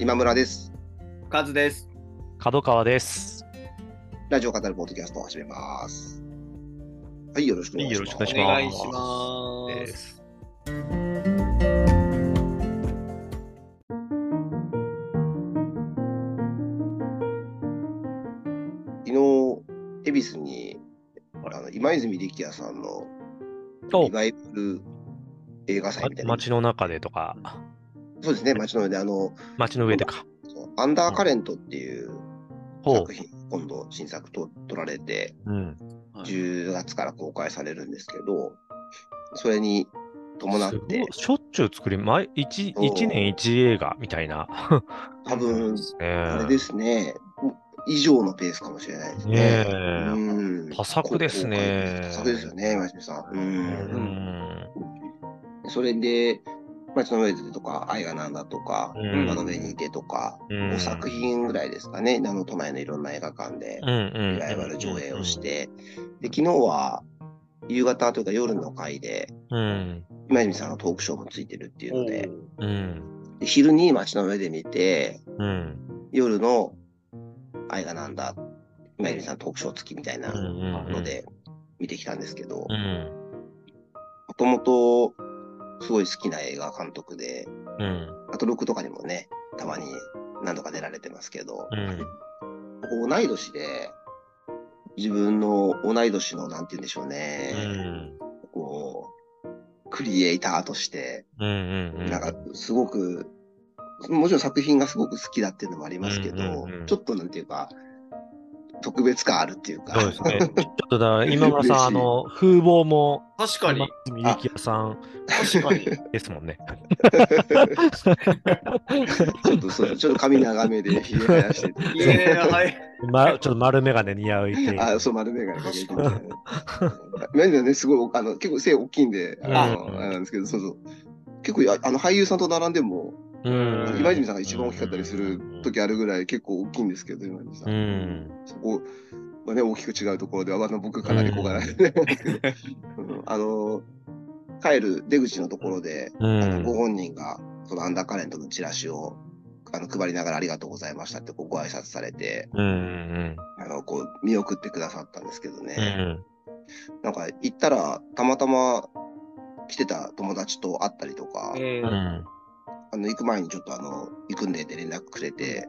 今村です。カズです。角川です。ラジオ語るポッドキャストを始めます。はい、よろしくお願いします。はいよろしくお願いしお願いします。昨日、恵比寿に、あの今泉力也さんのおリバイバル映画祭みたいな。街の中でとか、そうですね、街の上で、あの、街の上でか。アンダーカレントっていうほ作品、今度新作と撮られて、う。うん。10月から公開されるんですけど、それに伴ってしょっちゅう作り、毎一そう一年一映画みたいな。多分、えあれですね、以上のペースかもしれないですね。ねえうん多作ですね多作ですよね、今泉さん。う。うんん。それで、街の上でとか、愛がなんだとか、うん窓辺にいてとか、うん5作品ぐらいですかね、あの都内のいろんな映画館でうんうん。リバイバル上映をし。て、で、昨日は夕方というか夜の回で、うん。今泉さんのトークショーもついてるっていうので、うん。で昼に街の上で見て、うん。夜の愛がなんだ、今泉さんトークショー付きみたいなうん。ので見てきたんですけど、うん。もともとすごい好きな映画監督で、うん。アトロックとかにもね、たまに何度か出られてますけど、うん。僕同い年で、自分の同い年の、なんて言うんでしょううね、ん。こう、クリエイターとして。なんかすごく、もちろん作品がすごく好きだっていうのもありますけど、ちょっとなんていうか、特別感あるっていうか、そうですね。ちょっとだ、今村さん、あの、風貌も、確かに。今泉力也さん確かに。ですもんね。ちょっとそう、ちょっと髪長めでひげ生やしてて、いやはい。ま、ちょっと丸眼鏡似合うっていう。あ、そう、丸眼鏡かけてみたいな。メガネね、すごい、あの、結構背大きいんで、あの、うんあれなんですけど、そうそう。結構、ああの、俳優さんと並んでも、うん今泉さんが一番大きかったりする時あるぐらい結構大きいんですけど、今泉さ。うんん。そこはね、大きく違うところでは、あの僕かなり小柄で、うんあの、帰る出口のところで、うあのごん。本人が、そのアンダーカレントのチラシを、あの、配りながらありがとうございましたってこうご挨拶されて、うん。あの、こう、見送ってくださったんですけどね。うん。なんか行ったら、たまたま来てた友達と会ったりとか。あの行く前にちょっとあの行くんでって連絡くれて、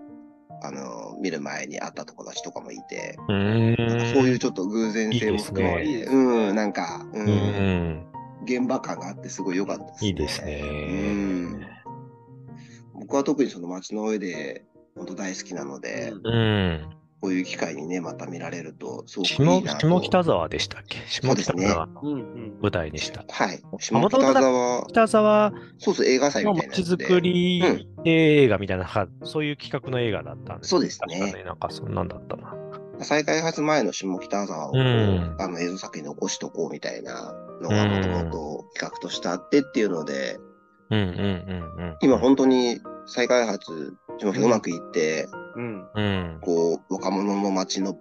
あの見る前に会った友達とかもいて、うん。そういうちょっと偶然性も含まれて、うん、なんか、う、うんん。現場感があってすごい良かったですね。いいですうんね。僕は特にその街の上で本当大好きなので、うんうん。こういう機会にね、また見られると、すごくい下いなと。下北沢でしたっけ？下北そうですね沢のうんうん。舞台でした。はい。あ下北沢、北沢そうそう、映画祭のみたいなづくり映画みたいな、そういう企画の映画だったんですそうですね確かなんかそんなんだったな。再開発前の下北沢をこう、うんあの映像作品に残しとこうみたいなのがもともと企画としてあってっていうので、うんうんうんうん。今本当に再開発、うまくいって、うん。うん。こう、若者の街の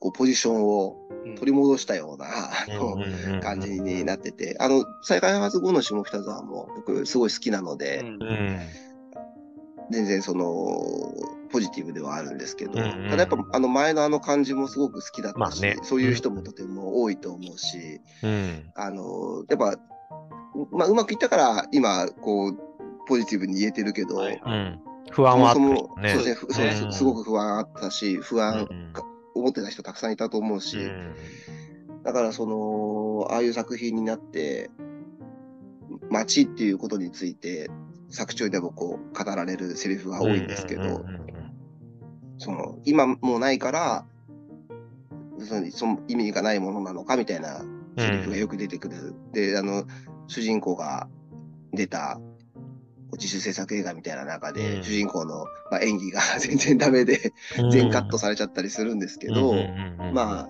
こうポジションを取り戻したような、うんうんうん感じになってて、あの、再開発後の下北沢も僕すごい好きなので、うんうん。全然その、ポジティブではあるんですけど、うんうんただやっぱあの前のあの感じもすごく好きだったし、まあねそういう人もとても多いと思うし、うん。あの、やっぱ、まあ、うまくいったから、今、こう、ポジティブに言えてるけど、はいうん。不安はあったね。そうですねす。すごく不安あったし、不安、うん思ってた人たくさんいたと思うし、うんだから、その、ああいう作品になって、街っていうことについて、作中でもこう、語られるセリフが多いんですけど、うんうんうん。その、今もうないから、そのその意味がないものなのかみたいなセリフがよく出てくる。で、あの、主人公が出た自主制作映画みたいな中で、うん。主人公の、まあ、演技が 全然ダメで、うん。全カットされちゃったりするんですけど、まあ、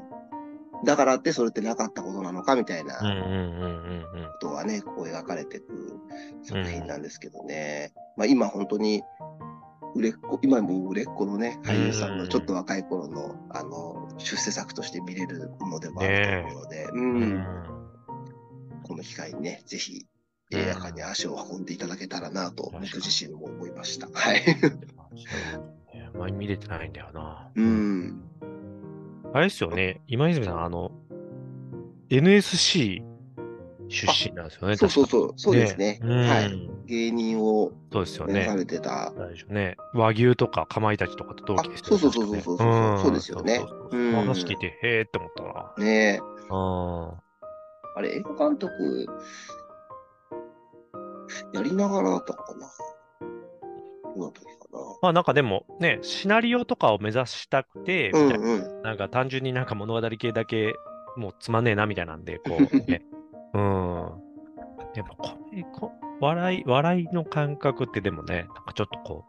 だからってそれってなかったことなのかみたいなことがね、こう描かれてく作品なんですけどね。まあ今本当に、売れっ子、今も売れっ子のね、俳優さんのちょっと若い頃の、あの、出世作として見れるものでもあると思うので、ううんん、この機会にね、ぜひ映画館に足を運んでいただけたらなと、僕自身も思いました。はい。前見れてないんだよな。うん。あれですよね、今泉さん、あの、NSC 出身なんですよね、そうそうそう、そうですね。うんはい。芸人をそうですよ目指さね。れてた。ね。和牛とかかまいたちとかと同期ですよあそうそうそうそうそうそう確かそうですよね話聞いて、へーって思ったな。ねえ。うん。あれ、映画監督、やりながらだったのかなまあなんかでもね、シナリオとかを目指したくて、な。うんうん。なんか単純になんか物語系だけもうつまんねえなみたいなんで、こう、ね。うん。やっぱこれこ、笑い、笑いの感覚ってでもね、なんかちょっとこ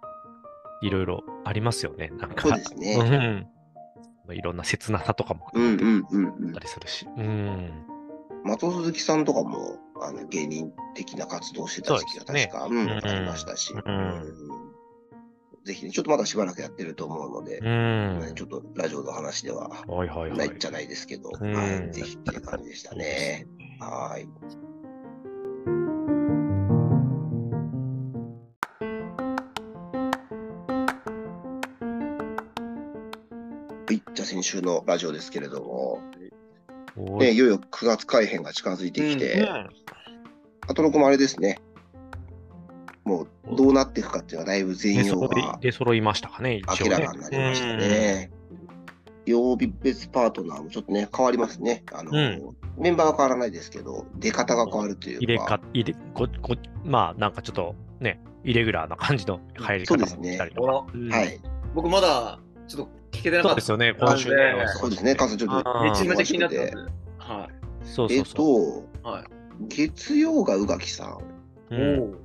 う、いろいろありますよね。なんか。そうですね。うん。いろんな切なさとかもうん含めてうんうんうんあった。りするし。うん。松尾鈴木さんとかも、あの、芸人的な活動をしてた時期が確か、うん、うん。ありましたし。うん。うん。ぜひね、ちょっとまだしばらくやってると思うので、うん。ちょっとラジオの話でははいはいはないいじゃないですけど、うん。はい、ぜひっていう感じでしたね。はい。はい、じゃあ先週のラジオですけれども、ね、おいいよいよ9月改編が近づいてきて、うんあとの子もあれですね、もうどうなっていくかっていうのはだいぶ全容が出揃いましたかね。明らかになりましたね。曜日別パートナーもちょっとね、変わりますね。あの、うんメンバーは変わらないですけど、出方が変わるというか。入れか、入れ、ご、ご、まあ、なんかちょっとね、イレギュラーな感じの入り方も来たりとか。うんはい。僕まだちょっと聞けてなかった。そうですよね、今週ね。そうですね、カズちょっと。めちゃめちゃ気になって。はい。えっそうそうそと、はい。月曜が宇垣さん。う。うんおお。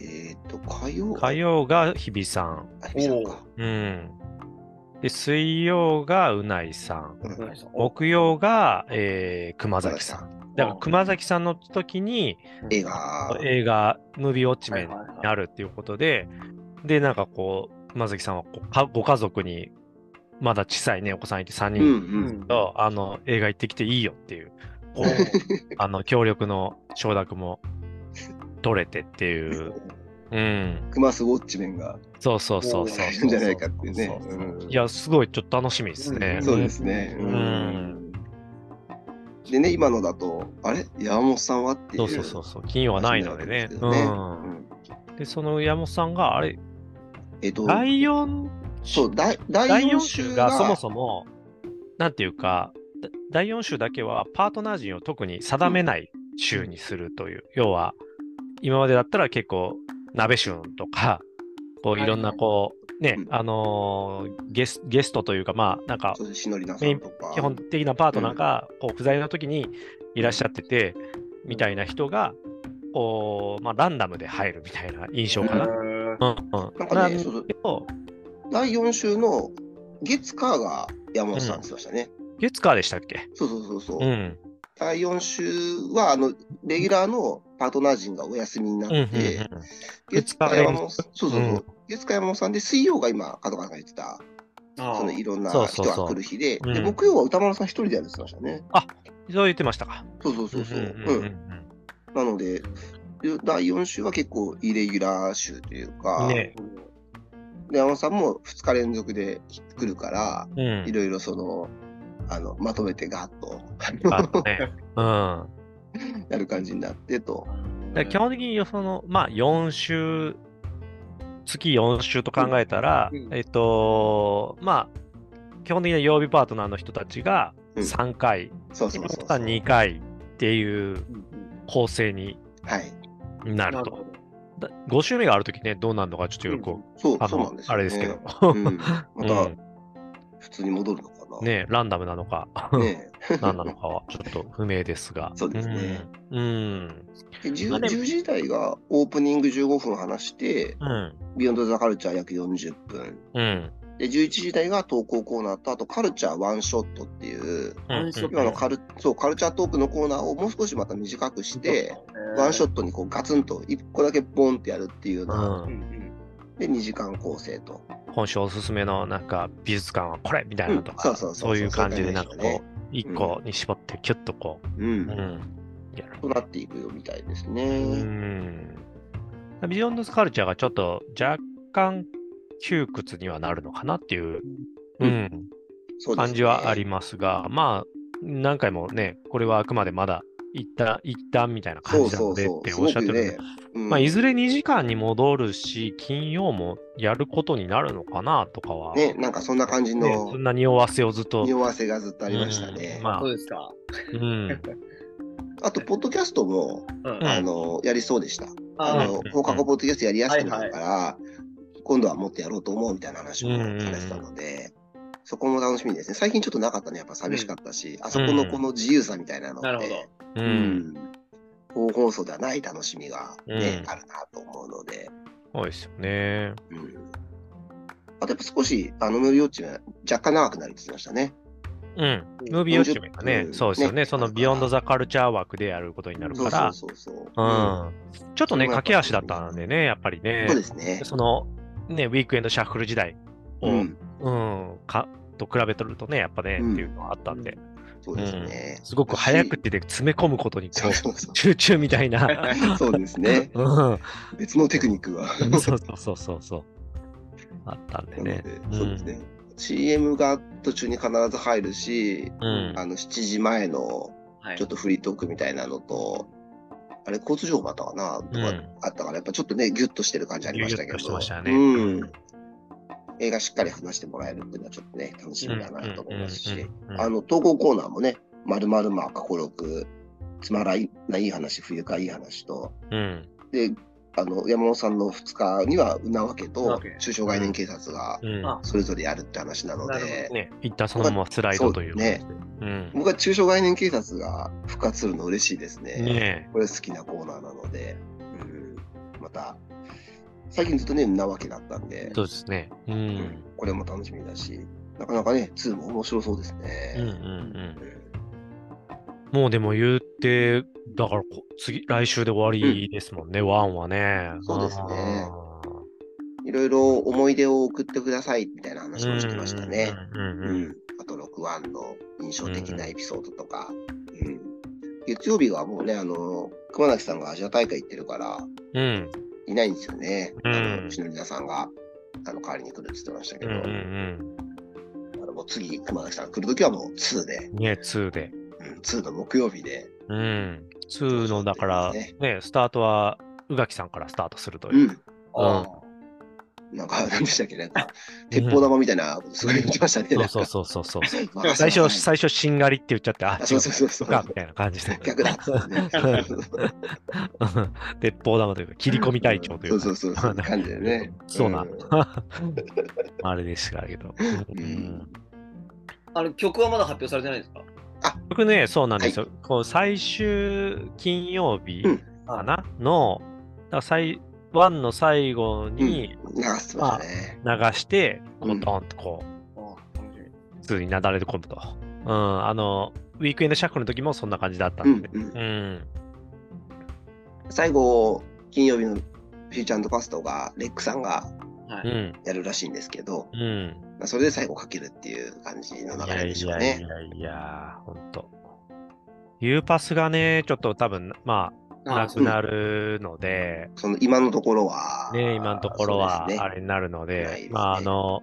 えっと、火曜火曜が日比さん。あ、日比さんか。うん。で、水曜がうないさん。うん木曜が、えー、熊崎さん。だから熊崎さんの時に映画。映画、ムービーウォッチメンになるっていうことで、で、なんかこう、熊崎さんはこうかご家族に、まだ小さいね、お子さんいて3うん人うん。と、あの、映画行ってきていいよっていう、こう、あの、協力の承諾も取れてっていう、うん。クマスウォッチメンがそうそうそうそういるんじゃないかっていうね。いや、すごいちょっと楽しみですね。そうですね。ううんん。でね、今のだと、あれ？山本さんはってい。そううそうそうそう。金曜はないのでね。うん。で、その山本さんが、あれ、えっと、第4そう、第第第4 4週週がそもそも、なんていうか、だ第4週だけはパートナー陣を特に定めない週にするという、要は、今までだったら結構、鍋旬とか、こうはいい。ろんなこう、ねう、ん。あのーゲスゲストというか、まあ、なんか。基本的なパートナーが、こう不在の時にいらっしゃってて、みたいな人が、こう、まあ、ランダムで入るみたいな印象かな。うんうん。なんかね第4週の月火が山本さんって言ってましたね。月火でしたっけ？そうそうそうそう。うん。第4週は、あの、レギュラーのパートナー陣がお休みになっうんうんうんて、月火山本さん、そうそうそう、うん月火山本さんで、水曜が今、角川さんが言ってた、あそのいろんな人が来る日で、うんで、木曜は歌丸さん一人でやるって言ってましたね。そう言ってましたか。そうそうそうそう。んうんうんうんなので、第4週は結構イレギュラー週というか、ねで山本さんも2日連続で来るから、うんいろいろその、あの、まとめてガッとね。うん。やる感じになってと。基本的にその、まあ、4週、月4週と考えたら、うんえっと、まあ、基本的な曜日パートナーの人たちがうん3回、そうそうそうそう。さん2回っていう構成にはい。なると。なるほど。だ5週目があるときね、どうなるのかちょっとよく、そう、あのそうなんです。あれですけど。うん。まうたん、普通に戻るのかな。ね、ランダムなのか、ね 何なのかはちょっと不明ですが。そうですねうん。うん。で 10, まあでも10時台がオープニング15分話して、うん。ビヨンドザカルチャー約40分。うん。で、11時台が投稿コーナーと、あとカルチャーワンショットっていう、うん今のカルそうカルチャートークのコーナーをもう少しまた短くして、ワンショットにこうガツンと1個だけボンってやるっていうよううな、んで、2時間構成と。今週おすすめのなんか美術館はこれみたいなのとか、うん。そうそうそうそう。いう感じでなんかこう、一個に絞ってキュッとこう。う、うん。ん、やる。となっていくよみたいですうね。ん。ビヨンドスカルチャーがちょっと若干窮屈にはなるのかなっていう、ううん。感じはありますが、まあ、何回もね、これはあくまでまだ一旦、一旦みたいな感じなのでっておっしゃってるまあ、いずれ2時間に戻るし、金曜もやることになるのかなとかは、ね、なんかそんな感じねのそんな匂わせをずっと。匂わせがずっとありましたね。うんまあそうですか。うん。あと、ポッドキャストも、うん。あの、やりそうでした。ああのうん、放課後ポッドキャストやりやすくなるから、今度はもっとやろうと思うみたいな話もされてたので、そこも楽しみですね。最近ちょっとなかったね。やっぱ寂しかったし、あそこのこの自由さみたいなのなるほどって、う。うんん、本放送ではない楽しみがね、うんあるなと思うので、そうですよね。うん。あとやっぱ少し、あの、ムービーウォッチが若干長くなるって言ってましたね。うん。ムービーウォッチメがね40、分そうですよね。ねそのビヨンド・ザ・カルチャー枠でやることになるから、そうそうそう。うん。ちょっとね、駆け足だったんでね、やっぱりねそう。ですね。その、ね、ウィークエンドシャッフル時代を、ううん、ん、か、と比べとるとね、やっぱね、うんっていうのはあったんで、そうですね。すごく早くてで詰め込むことにこそうそうそうう、集中みたいな。そうですね。うん。別のテクニックが。そうそうそうそうそう。あったんでね。そうですね。CM が途中に必ず入るし、うん。あの7時前のはいちょっとフリートークみたいなのと、あれ、交通情報あったかな？とかうんあったから、やっぱちょっとね、ギュッとしてる感じありましたけど。ギュッとしてましたねうん。映画しっかり話してもらえるっていうのはちょっとね、楽しみだなと思いますし、あの、投稿コーナーもね、まるまるま過去録、つまらないい話、冬かいい話と、うん。で、あの、山本さんの2日には、うなわけと中小概念警察がそれぞれやるって話なので、ね、一旦そのままスライドというそうね。うん。僕は中小概念警察が復活するの嬉しいですね。ねこれ好きなコーナーなので、うん、また、最近ずっとね、うなわけだったんで、そうですね。う。うん。んこれも楽しみだし、なかなかね、2も面白そうですね。うんうんうん。もうでも言って、だからこ次、来週で終わりですもんね、ワンはね。そうですね。あいろいろ思い出を送ってくださいみたいなー話もしてましたね。うんうんううん。ん、あと、6ワンの印象的なエピソードとか、うん。月曜日はもうね、あの、熊崎さんがアジア大会行ってるから、うん。いないんですよね。うんあの、しのりなさんが、あの、代わりに来るって言ってましたけど、うんうんあのもう次、熊崎さんが来るときはもう2で、うん。ね、2で。うん、2の木曜日で、うん。2の、だから、ねね、スタートは、宇垣さんからスタートするというう。ん、あなんか、なんでしたっけ、なんか、鉄砲玉みたいなことすごい言ってましたね。そうそうそうそう最初、最初、しんがりって言っちゃって、あ、あ、そうそうそうそう。か、みたいな感じで。逆だ。鉄砲玉というか、切り込み隊長といううそうそうそう。感じでね。そうな。ん あれでしたけど。うんあの曲はまだ発表されてないんですか？僕ね、そうなんですよ。こう最終金曜日うんかな、の、だから最ワンの最後に流してましたね。流して、こううんドンとこう。普通になだれ込むと。うん、あの、ウィークエンドシャッフルの時もそんな感じだったうんんで。うんうん。最後、金曜日のフューチャーパストが、レックさんが。やるらしいんですけど、うん。まあそれで最後かけるっていう感じのい流れでやいやいしょうね。やいや、ほんと。U パスがね、ちょっと多分、まあ、なくなるので、その今のところは、ね、今のところはあれになるので、ですねまあ、あの、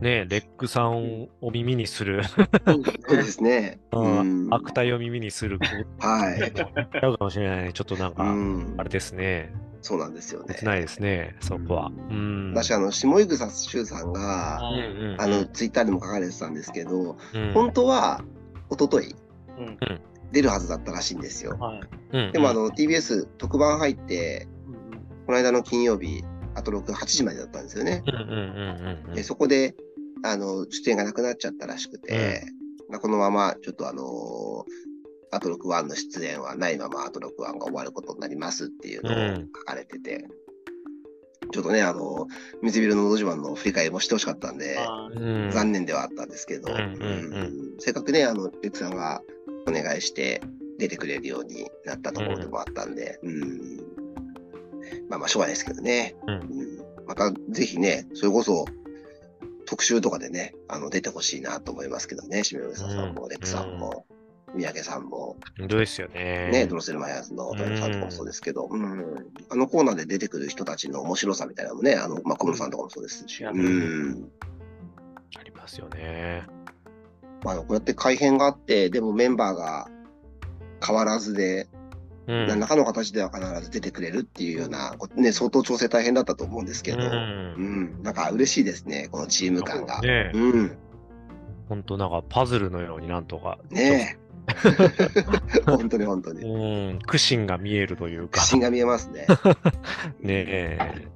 ね、レックさんを耳にする、そうですそうでね。す ね。ううんん悪態を耳にする子はい。ちゃうかもしれないね。ちょっとなんか、うんあれですね。そうなんですよね。切ないですね、そこは。うん。私、あの、下井草修さんが、うんうんうんあの、ツイッターでも書かれてたんですけど、うん本当は、一昨日うん出るはずだったらしいんですよ。でも、あの、TBS 特番入って、うんこの間の金曜日、あと6、8時までだったんですよね。うんうんうんうんうん。でそこで、あの、出演がなくなっちゃったらしくて、まあこのまま、ちょっとあのーアトロク1の出演はないままアトロク1が終わることになりますっていうのをうん。書かれてて、ちょっとね、あの、水ビルののど自慢の振り返りもしてほしかったんで、うん。残念ではあったんですけど、うんうんうん。うん。せっかくね、あの、レックさんがお願いして出てくれるようになったところでもあったんで、うん。まあまあ、しょうがないですけどね。うんうんまた、ぜひね、それこそ、特集とかでね、あの、出てほしいなと思いますけどね、しめぐささんも、うんレックさんも。三宅さんも、本当ですよね。ね、ドロッセルマイヤーズの豊さんとかもそうですけど、うん、あのコーナーで出てくる人たちの面白さみたいなのもね、あの、まあ、小室さんとかもそうですし、うん。ありますよね。まあ、こうやって改変があって、でもメンバーが変わらずで、うん。何らかの形では必ず出てくれるっていうような、こね、相当調整大変だったと思うんですけど、ううん、んなんか嬉しいですね、このチーム感が。ねうん、本当なんかパズルのようになんとか。ねえ。本当に本当に。うん、苦心が見えるというか自。信が見えますね。ねえ。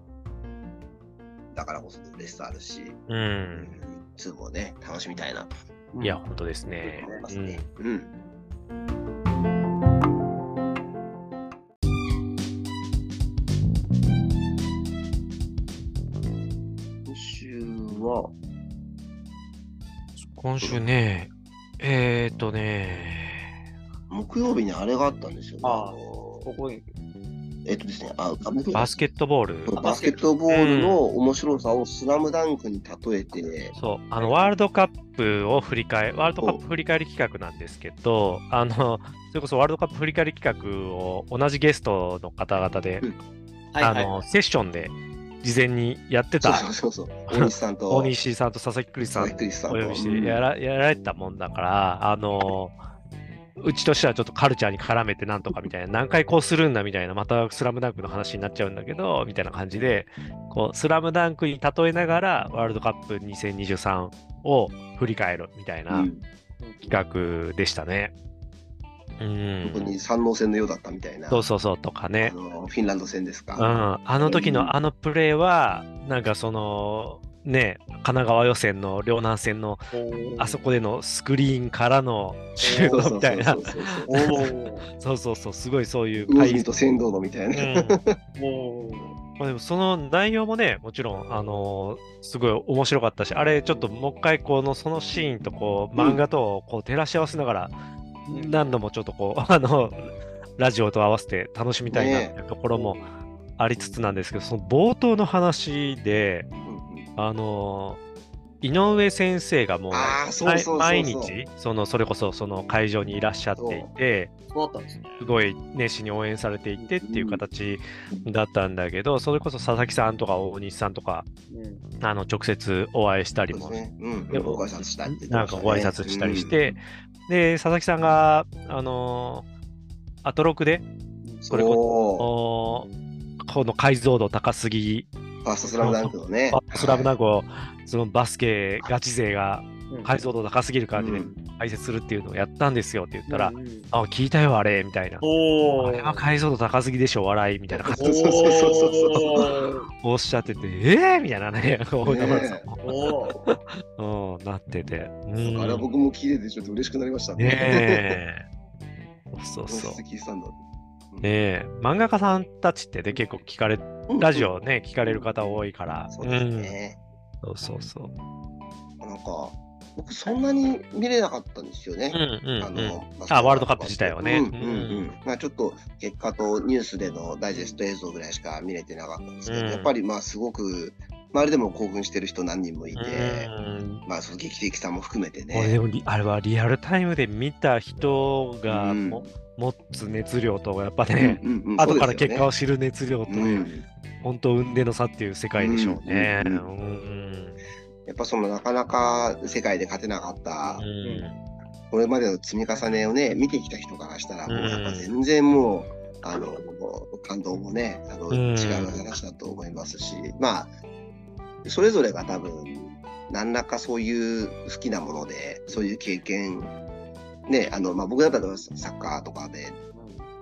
だからこそ嬉しさあるし、う。うんん、2もね、楽しみたいなといや、本当ですね。今週は、今週ね、えーっとね、木曜日にあれがあったんですよね。ああのここに。えっとですね、あ、バスケットボール。バスケットボールの面白さをスラムダンクに例えて、そう、あの、ワールドカップを振り返ワールドカップ振り返り企画なんですけど、あの、それこそワールドカップ振り返り企画を同じゲストの方々で、うん。はいはい。あの、セッションで事前にやってそうた、そうそうそう、大西さんと 大西さんと佐々木クリスさん佐々木クリスさんと。お呼びしてやらやられたもんだから、あの、うちとしてはちょっとカルチャーに絡めてなんとかみたいな、何回こうするんだみたいな、またスラムダンクの話になっちゃうんだけど、みたいな感じで、こう、スラムダンクに例えながら、ワールドカップ2023を振り返るみたいなうん企画でしたね。うん。特に三能戦のようだったみたいな、そうそうそうとかあね。のフィンランド戦ですうか。ん。あの時うんのあのプレーは、なんかその、ね、神奈川予選の両南戦のあそこでのスクリーンからのシュ ートみたいなそ。う。そうそうすごいそういう魚住とのみたいな。まあ、でもその内容もね、もちろん、あのーすごい面白かったし、あれちょっともう一回このそのシーンとこう漫画とこう照らし合わせながら、うん何度もちょっとこう、あの、ラジオと合わせて楽しみたいなっていうところもありつつなんですけど、その冒頭の話で、あのー井上先生がもう毎毎日そのそれこそその会場にいらっしゃっていて、すごい熱心に応援されていてっていう形だったんだけど、それこそ佐々木さんとか大西さんとか、うん。あの直接お会いしたりも、なんかご挨拶したりし、て、で、佐々木さんが、あのーアトロクで、うん。それこの解像度高すぎ、そ、ファーストスラムダンクのね。スラムダンククを、そのバスケガチ勢がうん解像度高すぎる感じでうん解説するっていうのをやったんですよって言ったら、うんうんあ、聞いたよ、あれ、みたいな。おお。あれは解像度高すぎでしょ、笑い、みたいな感じそうそうそうそうそうおおっしゃってて、えー、みたいなね、おーうん、なってて。うんあれは僕も聞いててちょっと嬉しくなりましたねえ。そうそそう。ねえ、漫画家さんたちってね、結構聞かれ、うんラジオね、聞かれる方多いから。そうですね。うん。そうそうそう。なんか、僕そんなに見れなかったんですよね。あの、あワールドカップ自体はね。まあちょっと結果とニュースでのダイジェスト映像ぐらいしか見れてなかったんですけど、うんやっぱりまあすごく、周りでも興奮してる人何人もいて、うんまあその劇的さも含めてね。あれはリアルタイムで見た人が持つ熱量と、やっぱね、うんうんうん。後から結果をそ知る熱量とねね、本当、運命の差っていう世界でしょうね。ううんん。うん。やっぱそのなかなか世界で勝てなかった、うん。これまでの積み重ねをね、見てきた人からしたら、もうやっぱうん全然もう、あの、感動もね、あの、うん。違う話だと思いますし、まあ、それぞれが多分、何らかそういう好きなもので、そういう経験、ね、あの、まあ僕だったらサッカーとかで、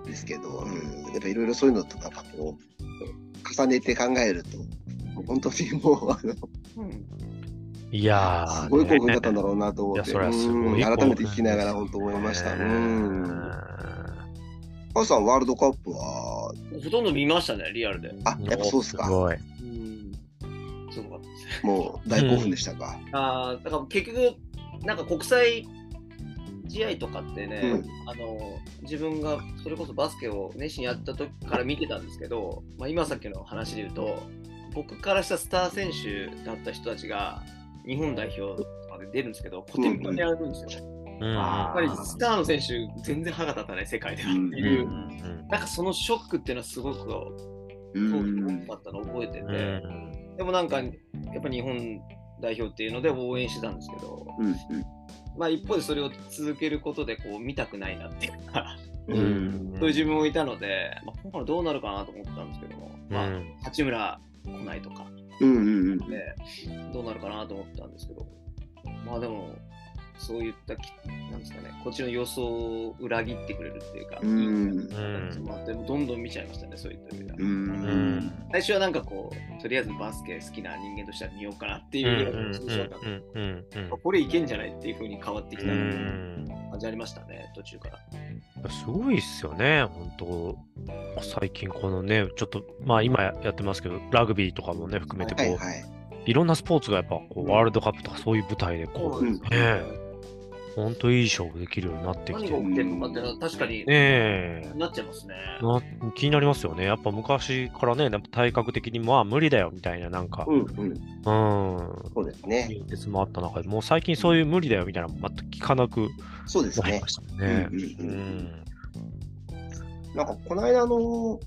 ですけど、うん、やっぱいろいろそういうのとか、こう、重ねて考えると、本当にもう、あの、うんいやー、すごい興奮だったんだねろうなと思って、いやそれはすごいうん改めて聞きながら本当思いました。うん。母さん、ワールドカップは、ほとんど見ましたね、リアルで。あ、やっぱそうですか。ごい。うん。すごかったです。もう大興奮でしたか。ああ、だから結局、なんか国際試合とかってね、うん。あの自分がそれこそバスケを熱心にやった時から見てたんですけど、まあ、今さっきの話で言うと、僕からしたスター選手だった人たちが日本代表とかで出るんですけど、コテンパンにやるんですよ。うん。やっぱりスターの選手、全然歯が立たない世界ではってうんいう、うん。なんかそのショックっていうのはすごくうん。大きかったのを覚えてて、うん。でもなんか、やっぱ日本代表っていうので応援してたんですけど、うんまあ一方でそれを続けることでこう見たくないなっていうか、ううん。んそういう自分もいたので、まあ、今回どうなるかなと思ったんですけども、まあうん、八村来ないとか。うんうんで、どうなるかなと思ったんですけど、まあでも、そういったき、なんですかね、こっちの予想を裏切ってくれるっていうか、うん。うんまあでもどんどん見ちゃいましたね、そういった意味では。ううんん最初はなんかこう、とりあえずバスケ好きな人間としては見ようかなってうんいうぐらいの印象だった。これいけんじゃないっていう風に変わってきたうん。感じありましたね、途中から。すごいっすよね、本当最近このね、ちょっと、まあ今やってますけど、ラグビーとかもね、含めてこう、いはいはい。ろんなスポーツがやっぱこうワールドカップとかそういう舞台でこう、うんねえ、本当いい勝負できるようになってきて、ね何が起きてるのかって確かにえ、なっちゃいますね。な気になりますよね。やっぱ昔からね、やっぱ体格的にまあ無理だよみたいな、なんか、うんうん。うん、そうですね。言説もあった中で、もう最近そういう無理だよみたいなの全く聞かなくそうですねなりま。したもんね。うんうんううんん。なんかこの間の、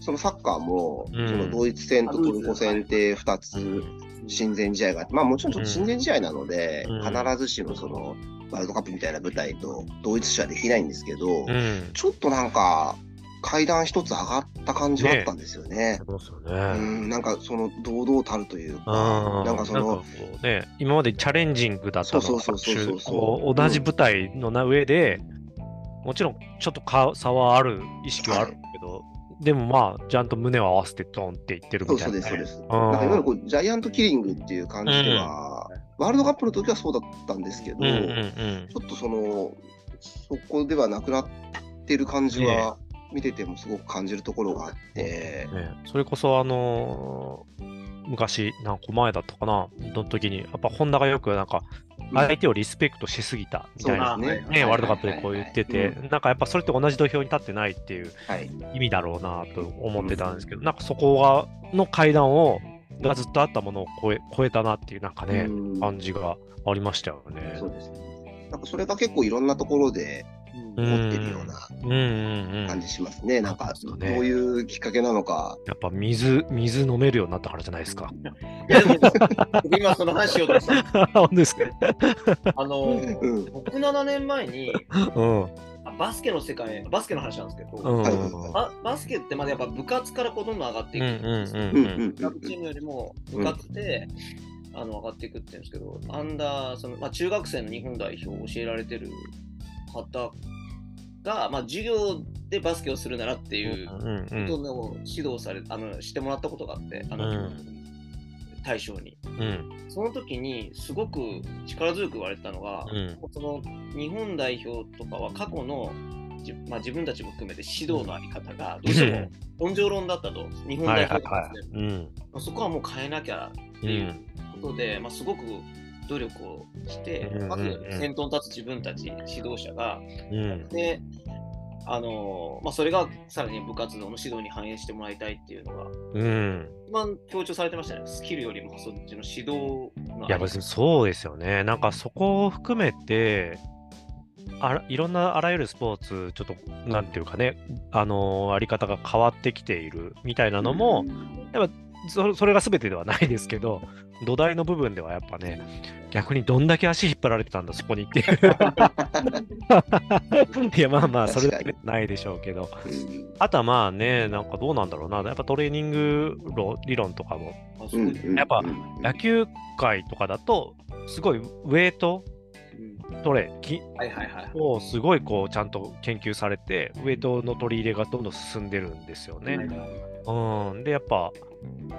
そのサッカーも、うんそのドイツ戦とトルコ戦って2つ親善試合があって、まあもちろんちょっと親善試合なので、うん。必ずしもそのワールドカップみたいな舞台と同一視はできないんですけど、うん。ちょっとなんか階段一つ上がった感じはあったんですよね。そう。ん、なんかその堂々たるというか、なんかその、ね、今までチャレンジングだったのが同じ舞台のな上で、もちろんちょっとか差はある、意識はあるでもまあ、ちゃんと胸を合わせてドンっていってるみたいな、そうそうです、そうです。うん。なんかいわゆるこうジャイアントキリングっていう感じでは、ワールドカップの時はそうだったんですけど、うんうんうん。ちょっとその、そこではなくなってる感じは、見ててもすごく感じるところがあって、ね、それこそあのー昔、何個前だったかな、の時に、やっぱホンダがよくなんか、相手をリスペクトしすぎたみたいな、そうですね、ワールドカップでこう言ってて、なんかやっぱそれって同じ土俵に立ってないっていうはい。意味だろうなと思ってたんですけど、なんかそこがの階段をがずっとあったものを超え超えたなっていうなんかね、うん感じがありましたよね。そうですね。なんかそれが結構いろんなところでうんうん起ってるようなうんうんうん。感じしますね。なんか、そうねどういうきっかけなのか。やっぱ水、水飲めるようになったからじゃないですか。いやでも僕今その話しようとした。本当ですか？あの、うん。僕7年前にうん。あバスケの世界、バスケの話なんですけど、ババスケってまだやっぱ部活からこうどんどん上がっていくうんですよ。チームよりも部活で、あの上がっていくっていうんですけど、アンダーその、まあ、中学生の日本代表を教えられてる方が、まあ、授業でバスケをするならっていうことを指導されあのしてもらったことがあって、あの、うん。大将に。うん。その時にすごく力強く言われてたのが、うん。その日本代表とかは過去のじ、まあ、自分たちも含めて指導のあり方がどうしても根性論だったと、日本代表ですねそこはもう変えなきゃってういうんことで、まあ、すごく努力をして、うんまずうんうん先頭に立つ自分たち指導者が、うんで、あのまあ、それがさらに部活動の指導に反映してもらいたいっていうのが、うん。一番強調されてましたね、スキルよりもそっちの指導のいや、別にそうですよね。なんかそこを含めて、あらいろんなあらゆるスポーツ、ちょっと、なんていうかね、あのーあり方が変わってきているみたいなのも、そそれが全てではないですけど、土台の部分ではやっぱね、逆にどんだけ足引っ張られてたんだ、そこにっていう。いや、まあまあ、それだけないでしょうけど。うんあとはまあね、なんかどうなんだろうな。やっぱトレーニング論理論とかも、やっぱうん野球界とかだと、すごいウェイトうんトレきはいはいはい。をすごいこうちゃんと研究されて、ウェイトの取り入れがどんどん進んでるんですよね。うん。で、やっぱ、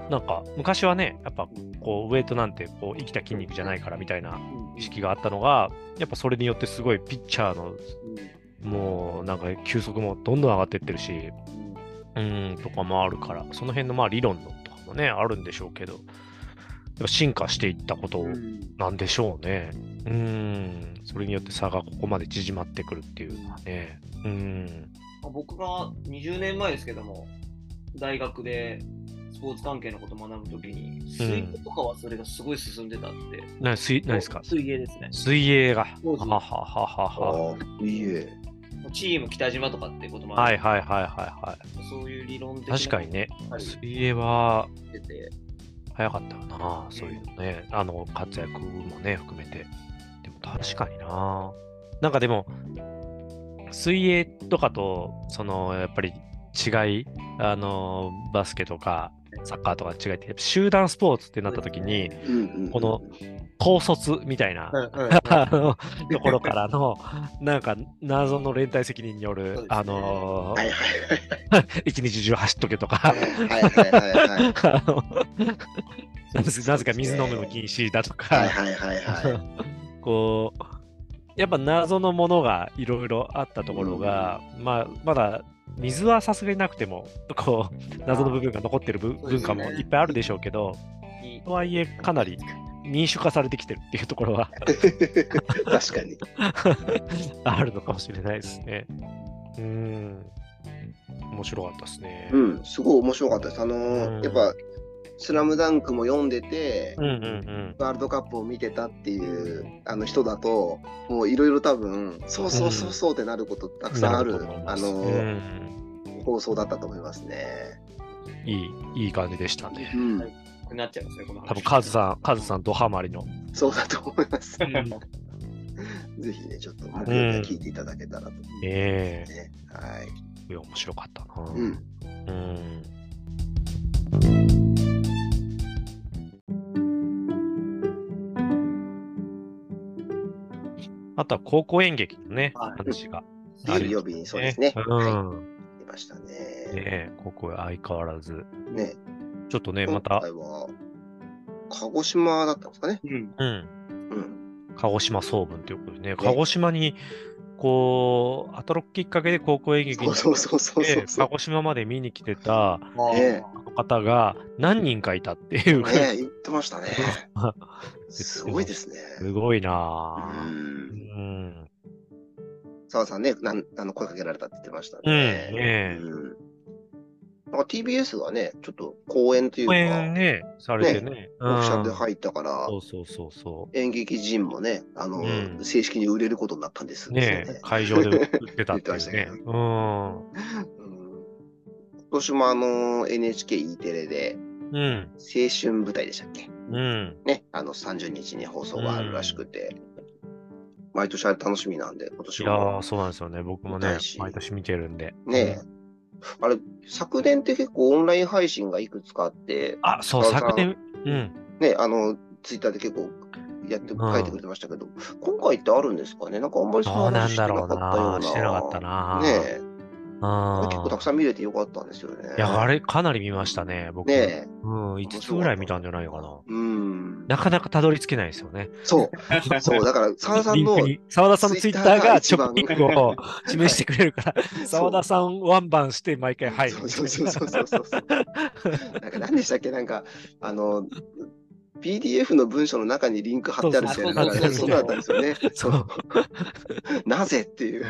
なんか昔はね、やっぱこうウェイトなんてこう生きた筋肉じゃないからみたいな意識があったのが、やっぱそれによってすごいピッチャーのもうなんか球速もどんどん上がってってるし、うん、とかもあるから、その辺のまあ理論のとかもね、あるんでしょうけど、進化していったことなんでしょうね。うん、それによって差がここまで縮まってくるっていうのはね。うん、まあ僕が20年前ですけども、大学でスポーツ関係のことを学ぶときに、水泳とかはそれがすごい進んでたって。な水何ですか？水泳ですね。水泳が。ははははは。ああ、いいえ。チーム北島とかってこともある。はいはいはいはいはそういう理論的い。な確かにね、はい水泳は出て、早かったよな、そういうのね。あの、活躍もね、含めて。でも確かにな。なんかでも、水泳とかと、その、やっぱり違い、あの、バスケとか、サッカーとか違いって、集団スポーツってなった時に、うんうんこの高卒みたいな、ところからの、なんか謎の連帯責任による、ね。あの 一日中走っとけとか、なぜか水飲むの禁止だとか、こう、やっぱ謎のものがいろいろあったところが、まあ、まだ水はさすがになくても、こう、謎の部分が残ってる文化もいっぱいあるでしょうけど、とはいえ、かなり民主化されてきてるっていうところはい。確かに。あるのかもしれないですね。うーん。面白かったですね。うん、すごい面白かったです。あのうんーやっぱ、スラムダンクも読んでて、うんうんうん。ワールドカップを見てたっていうあの人だと、もういろいろ多分、そうそうそうそうってなることたくさんある、なと思いますあのうーん放送だったと思いますね。いい、いい感じでしたね。うん、くなっちゃいますね、この話。多分カズさん、カズさん、ドハマりの。そうだと思います。うん ぜひね、ちょっと木曜聞いていただけたらと思いますえね。はい。えいや面白かったな。うん。うん。あとは高校演劇のね、はい話が。水曜日にそうですね。うはい。ましたね。ねえ、高校相変わらず。ね。ちょっとね、ま今た、回は、鹿児島だったんですかね。うん。うん。うん。鹿児島総文ということでね、鹿児島に、こう、働くきっかけで高校演劇にそうそうそうそうでそうそう。鹿児島まで見に来てたね方が何人かいたっていう、ね言ってましたね。すごいですね。すごいなうぁ。ん。うん。澤さんね、なんあの声かけられたって言ってましたうん、ね。ねえ。うんなんか TBS がね、ちょっと公演という公か、演ね、されてね。オフィシャルでうん入ったから、そうそうそうそ演劇人もね、あの、うん正式に売れることになったんですねえ、会場で売ってたって言ってましたけいうね。うん。うん今年もあの NHKE テレでうん。青春舞台でしたっけ？うん。ね、あの30日に放送があるらしくて、毎年あれ楽しみなんで、今いや年もー、そうなんですよね。僕もね毎年見てるんで。ね、あれ、昨年って結構オンライン配信がいくつかあって、あ、そう、昨年、うん。ね、あの、ツイッターで結構やって、ん書いてくれてましたけど、今回ってあるんですかね？なんかあんまりそうなんだろうったような。な。してなかったな。ねえ、あ結構たくさん見れてよかったんですよね。いや、あれ、かなり見ましたね、僕。ねえ、うん、5つぐらい見たんじゃないかな。うん。なかなかたどり着けないですよね。そう、そう、だから、澤さんの澤田さんのツイッターが直リンクを 示してくれるから、澤田さんワンバンして毎回入る。そうそうそうそうそうそう。なんか何でしたっけ？なんか、あの、PDF の文章の中にリンク貼ってあるみたいな、そうだったんですよね。そう。なぜっていう。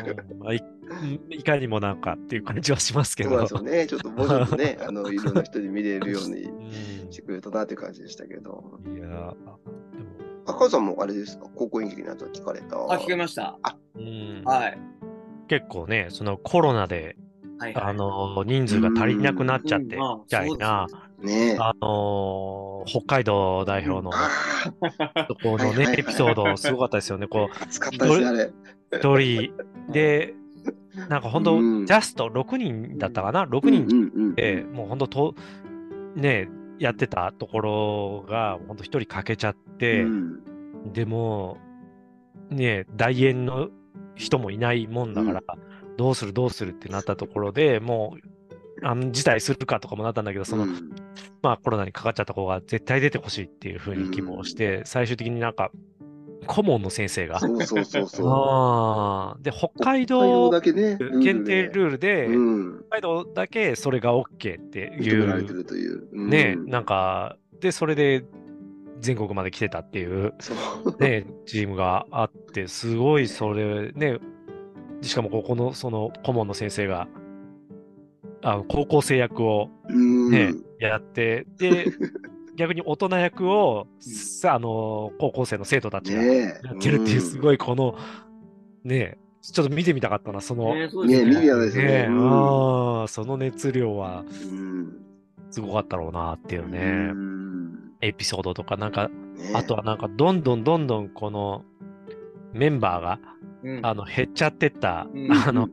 いいかにもなんかっていう感じはしますけそう。ですよね。ちょっともうちょっとね、あの、いろんな人に見れるようにうんしてくれるとなっていう感じでしたけど。いやー、でも、赤さんもあれですか？高校演劇のやつは聞かれた？あ、聞けました。うんはい。結構ね、そのコロナで、はい。あの、人数が足りなくなっちゃって、うんみたいな、ねえ。あの、北海道代表のころのね、エピソード、すごかったですよね。こあ、暑かったですね、あれ。う、一人で、なんか本当、うんジャスト6人だったかな ?6 人うんうんうんで、もう本当と、ね、やってたところが、本当一人欠けちゃって、うんでも、ね、大演の人もいないもんだから、どうするどうするってなったところでもう、あの辞退するかとかもなったんだけど、その、うん。まあコロナにかかっちゃった子が絶対出てほしいっていうふうに希望して、最終的になんか、顧問の先生が、そうそうそうそう。あー。で、北海道道だけね、限定ルールで、うん。北海道だけそれが OK っていう、るという。うん。ね、なんか、で、それで全国まで来てたっていう。ね、チームがあって、すごいそれ、ね、しかもここのその顧問の先生が、あの高校生役をうん。ね、やって、で、逆に大人役を、さあの、高校生の生徒たちがや。ってるっていう、すごいこの、ね、ちょっと見てみたかったな、その、ねね。ねね、うん。あーその熱量はうん。すごかったろうなっていううね、ん。エピソードとか、なんか、ねあとはなんか、どんどんどんどんこのメンバーが、うん。あの、減っちゃってった、うん。あの、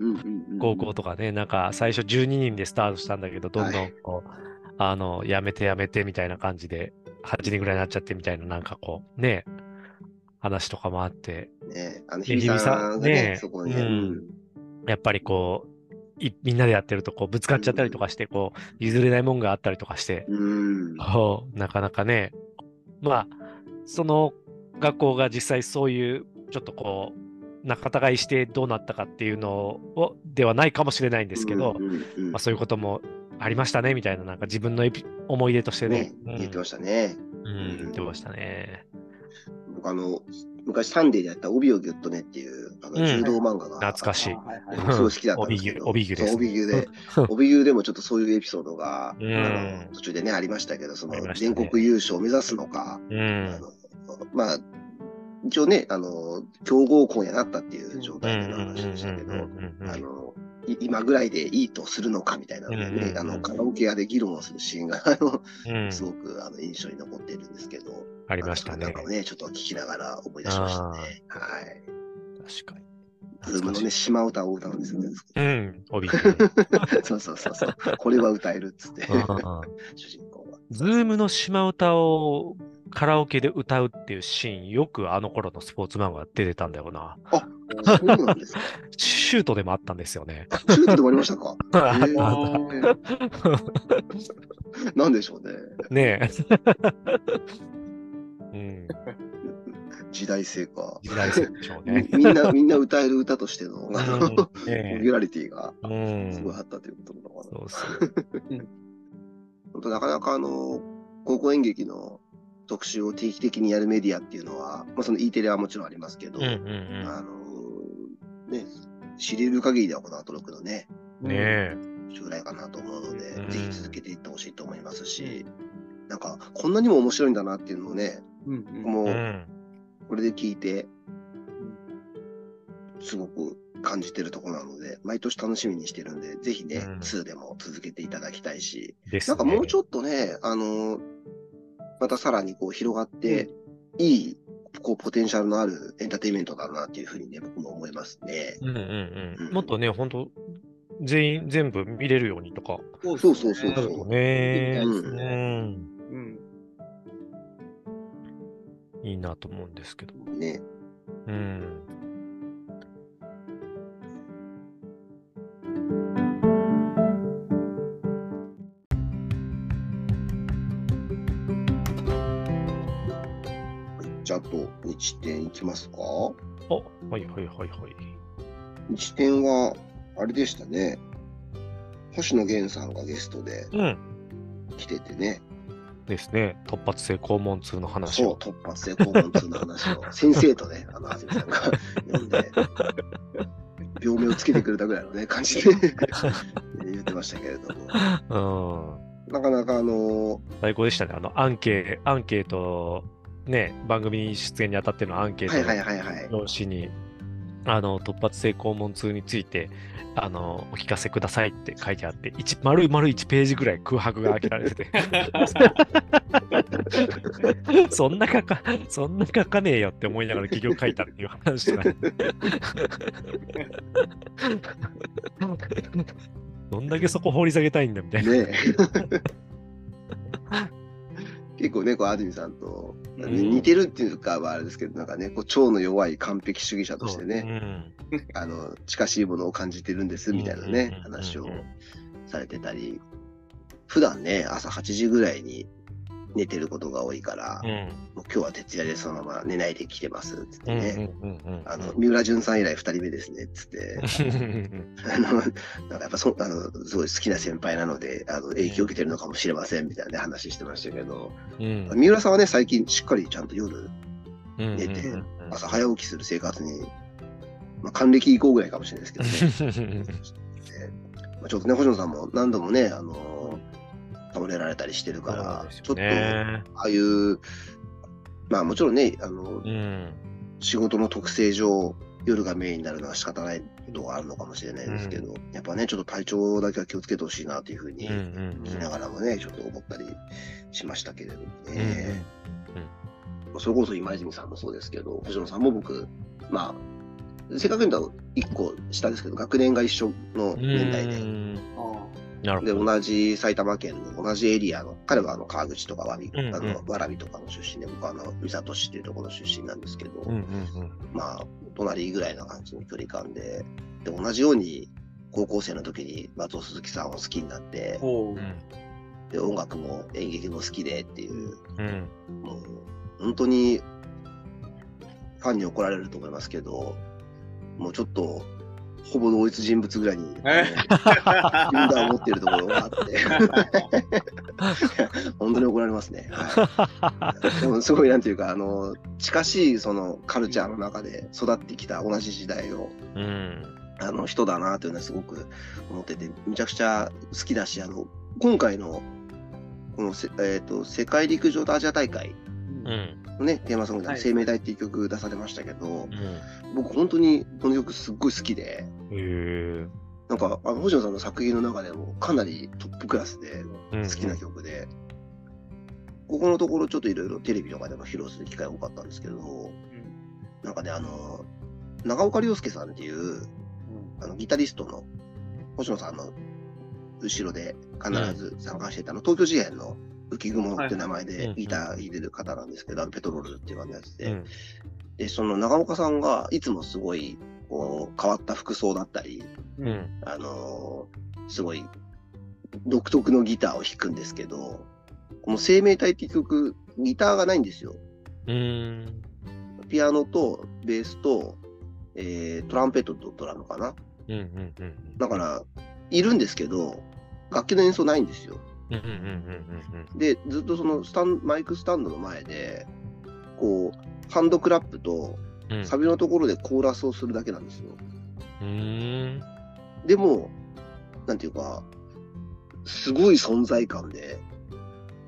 高校とかね、なんか最初12人でスタートしたんだけど、どんどんこう、あの、やめてやめてみたいな感じで、8人ぐらいになっちゃってみたいな、なんかこう、ね、話とかもあって、ねあの、ね日比さんがねね、そこにね。うん。やっぱりこう、いみんなでやってるとこうぶつかっちゃったりとかして、こう、譲れないもんがあったりとかして、うん。こうなかなかね、まあ、その学校が実際そういう、ちょっとこう、仲違いしてどうなったかっていうのをではないかもしれないんですけど、まあ、そういうこともありましたねみたいな、なんか自分の思い出としてねね、言ってましたね。うん、言ってましたね。僕あの、昔サンデーでやった帯をギュッとねっていう、あの、うん柔道漫画が、懐かしい。すごい好きだったんですけど。帯牛で帯牛で。帯牛でもちょっとそういうエピソードが、うんあの途中でね、ありましたけど、その全国優勝を目指すのか、うあん。のまあ、一応ね、あの、強豪校にはなったっていう状うん態での話でしたけど、あの、い今ぐらいでいいとするのかみたいなのでね、あの、カラオケ屋で議論をするシーンが、あの、うんすごくあの印象に残っているんですけど、ありましたねなん。かね、ちょっと聞きながら思い出しましたね。はい。確かに。ズームのね、島歌を歌うんですよね。うん、帯。そうそうそうそう。これは歌えるっつって、うん 主人公は。ブームの島唄をカラオケで歌うっていうシーン、よくあの頃のスポーツ漫画が出てたんだよな。そうなんですか。シュートでもあったんですよね。シュートでもありましたか？あ えーなんでしょうね。ねえ。うん、時代性か。時代性でしょうね。みみんな、みんな歌える歌としての、うん あのポねピュラリティがすごいあったということなのかな。そうそう。本当なかなかあの、高校演劇の特集を定期的にやるメディアっていうのは、まあその E テレはもちろんありますけど、うんうんあの、ね、知れる限りではこのアトロクのね、うん。ねえ。将来かなと思うので、うんぜひ続けていってほしいと思いますし、なんか、こんなにも面白いんだなっていうのをね、うんうんもう、うん。これで聞いて、すごく感じてるところなので、毎年楽しみにしてるんで、ぜひね、うん2でも続けていただきたいし、ですなんかもうちょっょっとね、あのーまたさらにこう広がって、いい、こう、ポテンシャルのあるエンターテインメントだなっていうふうにね、僕も思いますね。うんうんううんん。もっとね、本当全員、全部見れるようにとか、そうそうそうそうなるとね、うんうん、うんいいなと思うんですけど。ね。うん。じゃあ、あと、日展いきますか？あ、はいはいはいはい。日展は、あれでしたね。星野源さんがゲストでうん。来ててね。ですね。突発性肛門痛の話そう、を。突発性肛門痛の話を、先生とね、あの、あずみさんが読んで、病名をつけてくれたぐらいのね、感じで 言ってましたけれども。うん。なかなかあの最高でしたね。あの、アンケー、アンケート、ね、番組出演にあたってのアンケート。の表紙に、あの、突発性肛門痛について、あの、お聞かせくださいって書いてあって、一丸々1ページぐらい空白が開けられてて、そんな書か、そんな書かねえよって思いながら企業書いたっていう話とか、どんだけそこ掘り下げたいんだみたいな。ね 結構ね、こう、安住さんと、うん。似てるっていうかはあれですけど、なんかね、こう、腸の弱い完璧主義者としてね、ね。あの、近しいものを感じてるんです、みたいなね、うんうんうんうん話をされてたり、普段ね、朝8時ぐらいに寝てることが多いから、うん。もう今日は徹夜でそのまま寝ないで来てます、つってうん。ね。あの、三浦淳さん以来二人目ですね、つって。あの、なんかやっぱそ、あの、すごい好きな先輩なので、あの、影響を受けてるのかもしれません、みたいなね話してましたけど、うん三浦さんはね、最近しっかりちゃんと夜、うん寝て朝早起きする生活に、まあ、還暦以降ぐらいかもしれないですけどね。まちょっとね、星野さんも何度もね、あの倒れられたりしてるから、そうですちょっと、ねああいう、まあもちろんね、あの、うん。仕事の特性上、夜がメインになるのは仕方ないことがあるのかもしれないですけど、やっぱね、ちょっと体調だけは気をつけてほしいなというふうにうんうん聞きながらもね、ちょっと思ったりしましたけれどもうんね。それこそ今泉さんもそうですけど、星野さんも僕、まあ、正確に言うと1個下ですけど、学年が一緒のうん年代で、うん。あで、なるほど。同じ埼玉県の同じエリアの、彼はあの川口とかわび、うんうんあの蕨とかの出身で、僕はあの三郷市っていうところの出身なんですけど、うんうんうん。まあ、隣ぐらいの感じの距離感で、で、同じように高校生の時に松尾鈴木さんを好きになってう。で、音楽も演劇も好きでっていう、うん。もう、本当に、ファンに怒られると思いますけど、もうちょっと、ほぼ同一人物ぐらいに、え？あのユーダを持っているところがあって、本当に怒られますね。はい。でもすごいなんていうか、あの、近しいそのカルチャーの中で育ってきた同じ時代を、うん。あの人だなというのはすごく思ってて、めちゃくちゃ好きだし、あの、今回の、このせ、えっ、と、世界陸上とアジア大会うん。のね、テーマソングで、はい生命体っていう曲出されましたけど、うん。僕本当にこの曲すっごい好きで、へえ。なんか、あの星野さんの作品の中でもかなりトップクラスで好好きな曲で、ここのところちょっといろいろテレビとかでも披露する機会多かったんですけど、なんかね、あの、長岡亮介さんっていう、あのギタリストの星野さんの後ろで必ず参加してた、あの東京事変の浮雲って名前はい。でギター弾いてる方なんですけど、あのペトロールっていうやつで、うん。で、その長岡さんがいつもすごいこう変わった服装だったり、うん。うん。あのーすごい独特のギターを弾くんですけど、この生命体って曲、ギターがないんですよ。うん。ピアノとベースと、えートランペットとドラムかな。うん。うん。うん。だから、いるんですけど、楽器の演奏ないんですよ。で、ずっとそのスタンマイクスタンドの前で、こう、ハンドクラップとうん。サビのところでコーラスをするだけなんですよ。うん。でも、なんていうか、すごい存在感で、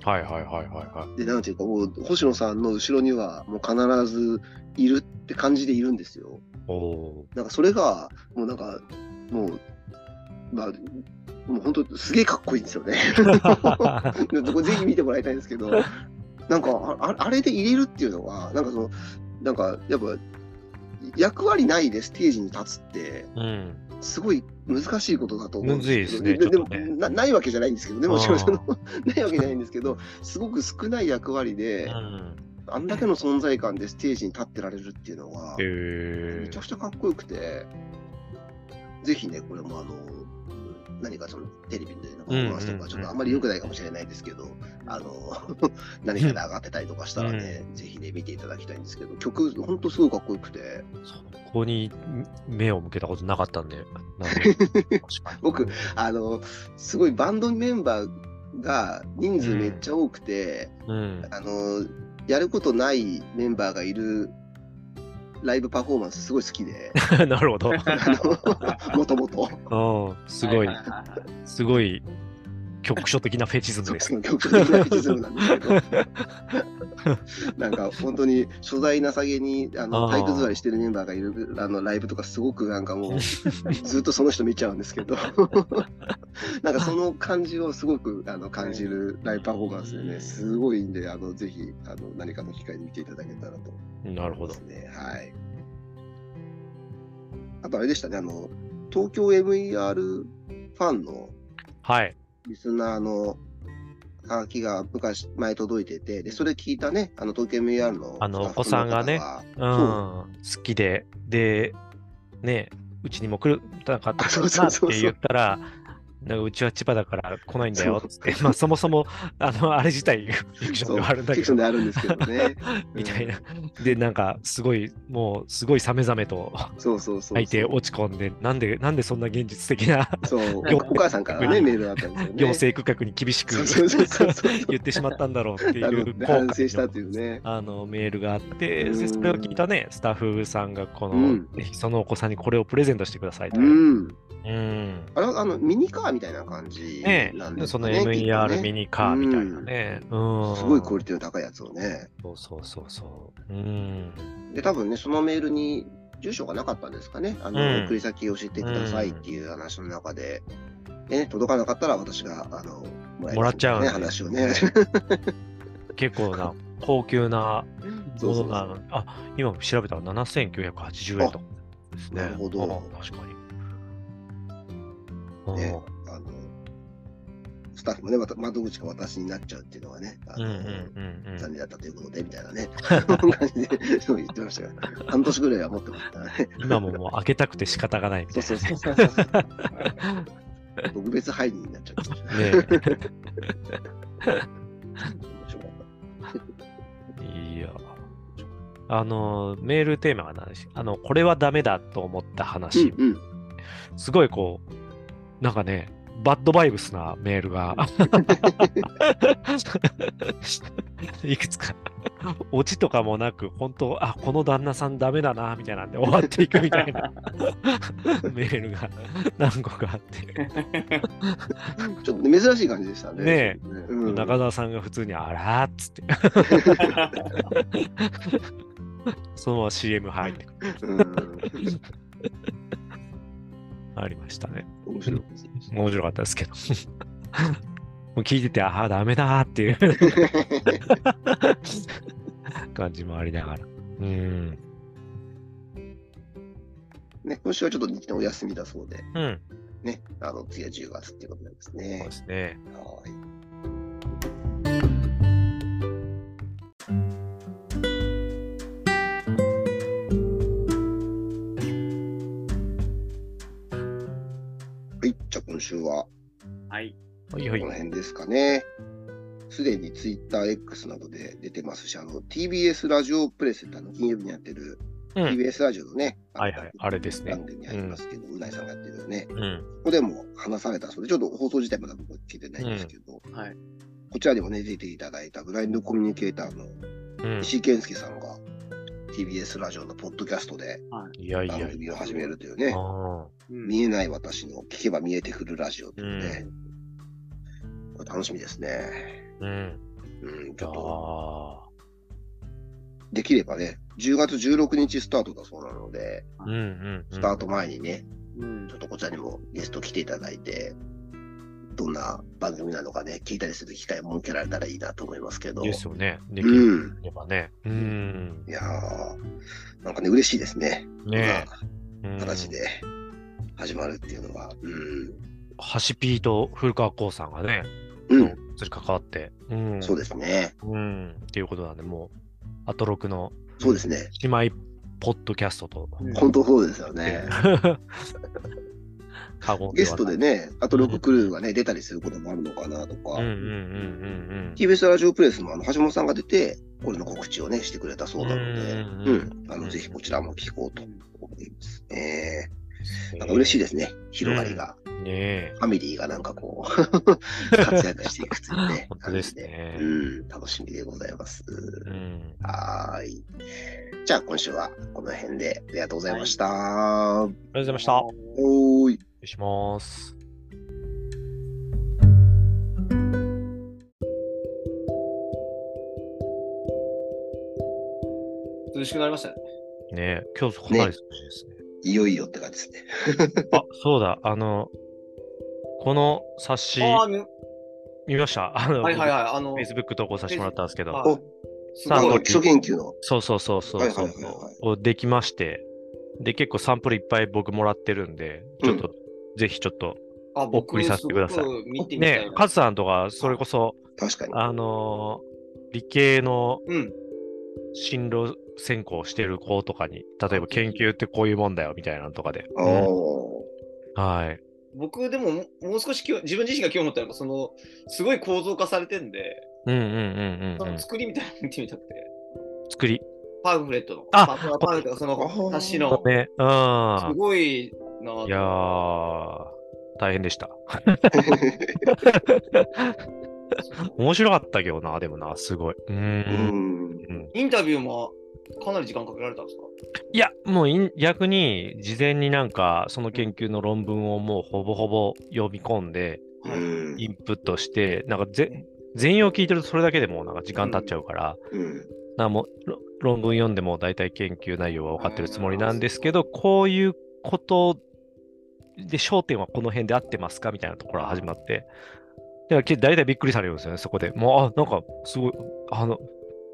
はいはいはいはいはい。で、なんていうか、もう、星野さんの後ろには、もう必ずいるって感じでいるんですよ。おおなんか、それが、もうなんか、もう、まあ、もう本当、すげえかっこいいんですよね。ぜひ見てもらいたいんですけど、なんかあ、あれで入れるっていうのは、なんかその、なんか、やっぱ、役割ないでステージに立つって、うん。すごい難しいことだと思うんですねけどでもな、ないわけじゃないんですけどね、もちろんその、ないわけじゃないんですけど、すごく少ない役割で、うん。あんだけの存在感でステージに立ってられるっていうのは、へえめちゃ。くちゃかっこよくて、ぜひね、これもあの、何かそのテレビでのパフォーマンスとうんうんうんか、ちょっとあんまり良くないかもしれないですけど、あの、何かで上がってたりとかしたらね、ぜひね、見ていただきたいんですけど、曲、ほんとすごいかっこよくて、そこに目を向けたことなかったんで。なん 僕、あの、すごいバンドメンバーが人数めっちゃ多くて、うん。あの、やることないメンバーがいるライブパフォーマンスすごい好きで、なるほど。もともと。うん。すごいすごい局所的なフェチズムです。局所的なフェチズムなんですけど、なんか本当に所在なさげにあの体育座りしてるメンバーがいるあのライブとかすごくなんかもうずっとその人見ちゃうんですけど、なんかその感じをすごくあの感じるライブパフォーマンスでね、すごいんで、あのぜひあの何かの機会に見ていただけたらとなるほど。はい。あとあれでしたね、あの東京 MER ファンのはい。リスナーのハガキが昔、前届いてて、で、それ聞いたね、あの、東京 MER のあのお子さんがねうん。好きで、で、ね、うちにも来るなかったなって言ったら、なんかうちは千葉だから来ないんだよって、まあそもそも、あの、あれ自体フィクションではあるんだけどフィクションで、あるんですけどね。みたいな。で、なんか、すごい、もう、すごいさめざめとそうそうそうそう。相手落ち込んで、なんで、なんでそんな現実的なそう、よお母さんからね、メールだったんですよね。行政区画に厳しく言ってしまったんだろうっていう反省したいうね。あのメールがあって、それを聞いたね、スタッフさんがこの、うんぜひそのお子さんにこれをプレゼントしてくださいと。ううん。ん。あれ、あの、ミニカーみたいな感じねなんですそのかね。きっと MER ねミニカーみたいなね。うん。すごいクオリティの高いやつをね。そうそうそうそう。うん。で、多分ね、そのメールに住所がなかったんですかね。あの、うん送り先教えてくださいっていう話の中で、でね、届かなかったら私が、あの、ももらっちゃうね、ね話をね。結構な高級なそうそうそうあ、今調べたら7980円とかですね。なるほどあ確かに。ねタッフもね、また窓口が私になっちゃうっていうのがね、あのうんうんうんうん残念だったということで、みたいなね、感じでそう言ってましたから、半年ぐらいは持ってましたね。今ももう開けたくて仕方がないみたそういな。そうそうそう。特別配任になっちゃったねいや。あの、メールテーマが何でしあの、これはダメだと思ったた話。うんうん。すごいこう、なんかね、バッドバイブスなメールが、いくつか、オチとかもなく、本当、あ、この旦那さんダメだな、みたいなんで終わっていくみたいな。メールが何個かあって、ちょっとね珍しい感じでしたね。ねえ。うん、中澤さんが普通に、あらーっつって、そのまま CM 入ってくる。うん、ありましたね。面白いです。面白かったですけど。もう聞いてて、ああ、ダメだーっていう 感じもありながら。うん。ね、今週はちょっと日程お休みだそうで、うん。ね、あの次は10月っていうことなんですそうねで。すね。はい週ははい。この。辺ですかね。すでに TwitterX などで出てますし、あの TBS ラジオプレスってあの金曜日にやってる、うん TBS ラジオのね、はいはいあれですね番組に入りますけど、うな、いさんがやってるね、うん。ここでも話されたそうで、ちょっと放送自体まだ僕は聞いてないんですけど、はい。こちらにもね、出ていただいたブラインドコミュニケーターのうん。石井健介さんが TBS ラジオのポッドキャストで番組を。始めるというね、見えない私の聞けば見えてくるラジオというね、これ楽しみですね。ーうん。うん、ちょっとあできればね、10月16日スタートだそうなので、あ。うんうん。スタート前にね、うんちょっとこちらにもゲスト来ていただいて、どんな番組なのかね、聞いたりする機会を設けられたらいいなと思いますけど。ですよね。できうん。ればね。うん。いやー、なんかね、嬉しいですね。ね形で始まるっていうのは。うん。ハシピーと古川光さんがね、うん、それ関わって。うん。そうですね。うん。っていうことなんで、もう、アトロクのそうですね。姉妹ポッドキャストと、うん本当そうですよね。ゲストでね。ね、あと6クルーがね、出たりすることもあるのかなとか。TBS ラジオプレスもあの橋本さんが出て、これの告知をね、してくれたそうなので、うんあの、ぜひこちらも聞こうと思います。ええー、なんか嬉しいですね、広がりが。ねえ。ファミリーがなんかこう、活躍していくというね 本当ですねうん、楽しみでございます。うん。はーい。じゃあ今週はこの辺でありがとうございました。ありがとうございました。おーい。いします。涼しくなりましたね。ねえ、今日かなり涼しいですね。いよいよって感じですね。あ、そうだ、あの、この冊子、見ました？あの、はいはいはい。あの、Facebook 投稿させてもらったんですけど、はいおすさあごい基礎研究の。そうそうそうそうそう、はいはいはいはいをできまして、で、結構サンプルいっぱい僕もらってるんで、ちょっと、ぜひちょっと、あ、送僕りさせてください見。ね、カズさんとか、それこそ、確かに。あのー理系のうん。専攻してる子とかに、例えば研究ってこういうもんだよみたいなのとかで。はい。僕でもももう少し今日自分自身が今日思ったのが、その、すごい構造化されてんで、うんうんうんうん、うんその。作りみたいなの見てみたくて、作り。パンフレットの。あパンパンフレットがその冊子の、ね。うん。すごいなぁいやー、大変でした。面白かったけどな、でもな、すごい。うん。うんインタビューもかなり時間かけられたんですか？いや、もう逆に事前になんかその研究の論文をもうほぼほぼ読み込んで、うん。インプットして、なんかぜ全容聞いてるとそれだけでもうなんか時間経っちゃうから、うん。なんかも論文読んでも大体研究内容は分かってるつもりなんですけど、こういうことで焦点はこの辺で合ってますかみたいなところが始まって、でけ大体びっくりされるんですよね、そこで。もう、あ、なんかすごい、あの、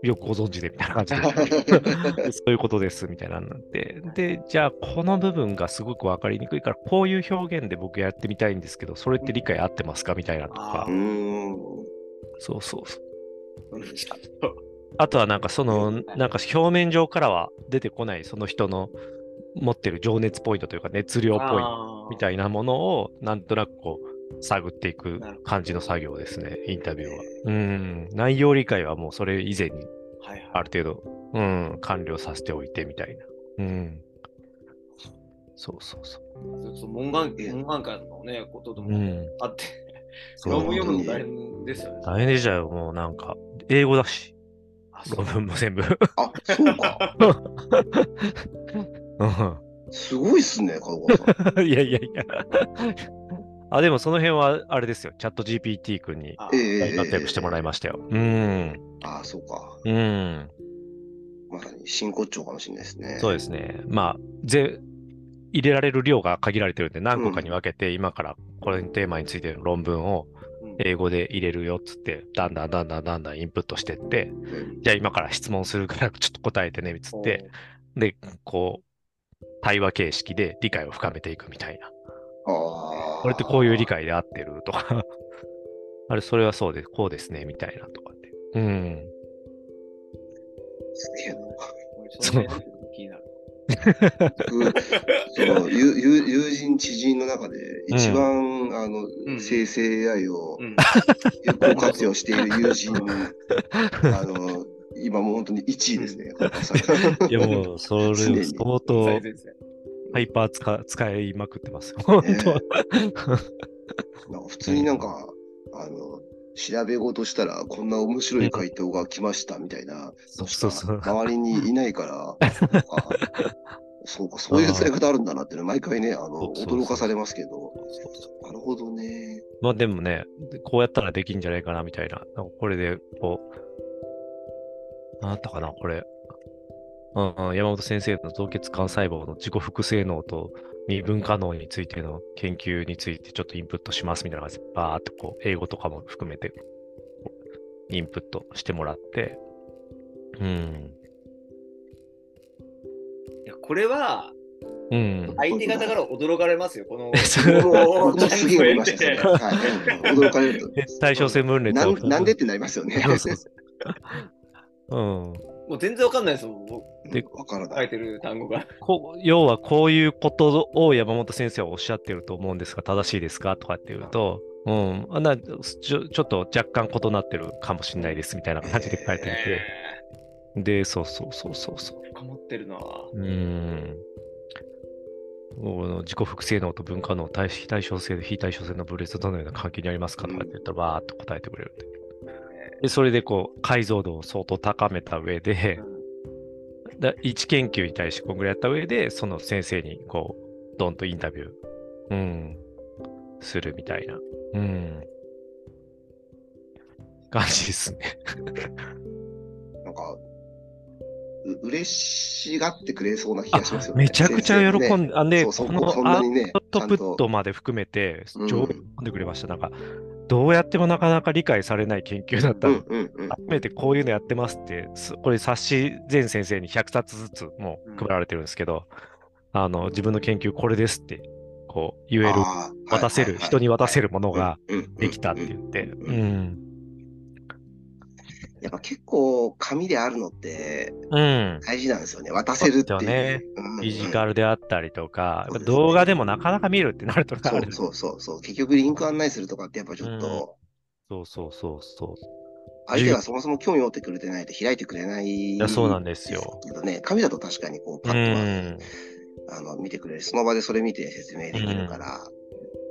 よくご存知でみたいな感じで。そういうことですみたいなのになって。で、じゃあこの部分がすごく分かりにくいから、こういう表現で僕やってみたいんですけど、それって理解合ってますかみたいなとか。そうそうそう。うんあとはなんかその、なんか表面上からは出てこないその人の持ってる情熱ポイントというか熱量ポイントみたいなものをなんとなくこう探っていく感じの作業ですね、インタビューは。うん、内容理解はもうそれ以前にはいはいある程度、うん、完了させておいてみたいな。うん。そうそうそう。そう門眼門眼会のね、ことでもうん。あって、論文読むの大変ですよね。大変でしたよ、もうなんか、英語だし、あそう論文も全部。あ、そうか。うんすごいっすね、門川さん。いやいやいや。あ、でもその辺はあれですよ。チャット GPT 君に活躍してもらいましたよ。うん。ああ、そうか。うん。まさに真骨頂かもしれないですね。そうですね。まあ、ぜ入れられる量が限られてるんで、何個かに分けて、今からこれのテーマについての論文をうん英語で入れるよっつって、だんだんだんだんだんだんインプットしてって、うん。じゃあ今から質問するから ちょっと答えてね、つって、で、こう、対話形式で理解を深めていくみたいな。ああ。これってこういう理解で合ってるとか、あれ、それはそうで、こうですね、みたいなとかって。うん。すげえな。その気になる。僕、その友友友人、知人の中で一番、あの、うん生成 AI をうん有効活用している友人、あの、今もう本当に1位ですね。いやもう、それ相当ハイパー使使いまくってます。本当は。なんか普通になんか、あの、調べ事したらこんな面白い回答が来ましたみたいなそうそうそう。周りにいないから、そうか、そういう使い方あるんだなっていうの毎回ね、あの、驚かされますけど、なるほどね。まあでもね、こうやったらできんじゃないかなみたいな。なんかこれで、こう、なんだったかな、これ。山本先生の造血幹細胞の自己複製能と未分化能についての研究についてちょっとインプットしますみたいな感じで、バーってこう、英語とかも含めて、インプットしてもらって、うん。いやこれはうん。相手方から驚かれますよ、この。驚かれると。対称性分裂をなんなんでってなりますよね。うん。もう全然わかんないですもん、僕でわからない。書いてる単語が。こう要はこういうことを山本先生はおっしゃってると思うんですが、正しいですかとかっていうと、うん、あなちょちょっと若干異なってるかもしれないですみたいな感じで書いていて、えで、そうそうそうそうそう。ー、深まってるなうーん。この自己複製能と分化能、対非対称性と非対称性の分裂とどのような関係にありますかとかって言ったら、バーっと答えてくれるんで。で、それでこう、解像度を相当高めた上で、だ1研究に対してこんぐらいやった上で、その先生にこう、ドンとインタビュー、うん、するみたいな、うん、感じですね。なんか、う嬉しがってくれそうな気がしますよね。めちゃくちゃ喜で、んで、あで、そうそうこのアウトプットまで含めて、うん上手んでくれました。なんか、どうやってもなかなか理解されない研究だった。のうんうんうん。初めてこういうのやってますって、すこれ冊子全先生に100冊ずつもう配られてるんですけど、あの、自分の研究これですって、こう言える、渡せる、人に渡せるものができたってう言って、ううんん。やっぱ結構紙であるのってうん。大事なんですよね。渡せるっていう。そうフィジカルであったりとか、動画でもなかなか見るってなるとあるそうそうそうそう。結局リンク案内するとかってやっぱちょっと、そうそうそうそう。相手がそもそも興味持ってくれてないと開いてくれない。いいや、そうなんですよ。けどね、紙だと確かにこう、パうッと。あの見てくれる。その場でそれ見て説明できるから、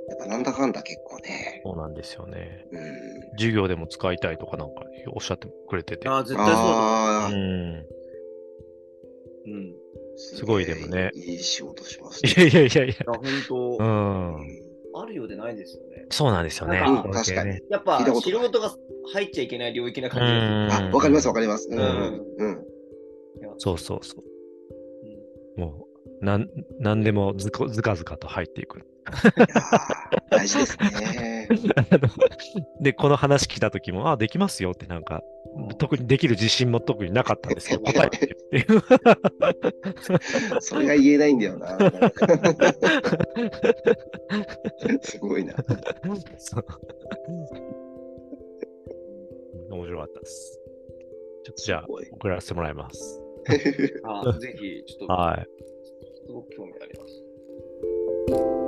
やっぱなんだかんだ結構ね。そうなんですよね。うん。授業でも使いたいとかなんかおっしゃってくれてて。ああ、絶対そうだ。ああ、うん。すごいでもねいい仕事しますいやいやいやいや。いや本当、うん。あるようでないですよね。そうなんですよね。うんこの系ねやっぱ聞いたことない素人が入っちゃいけない領域なう感じですん。あ、わかりますわかります。うん。んうそうそうそう。うんもう、なん、なんでもずこずかずかと入っていく。大事ですね。で、この話聞いたときも、あ、できますよってなんか、特にできる自信も特になかったんですけど、答えっていう。それが言えないんだよな。すごいな。面白かったです。ちょっとじゃあ送らせてもらいます。あぜひ、ちょっと、はい。すごく興味あります。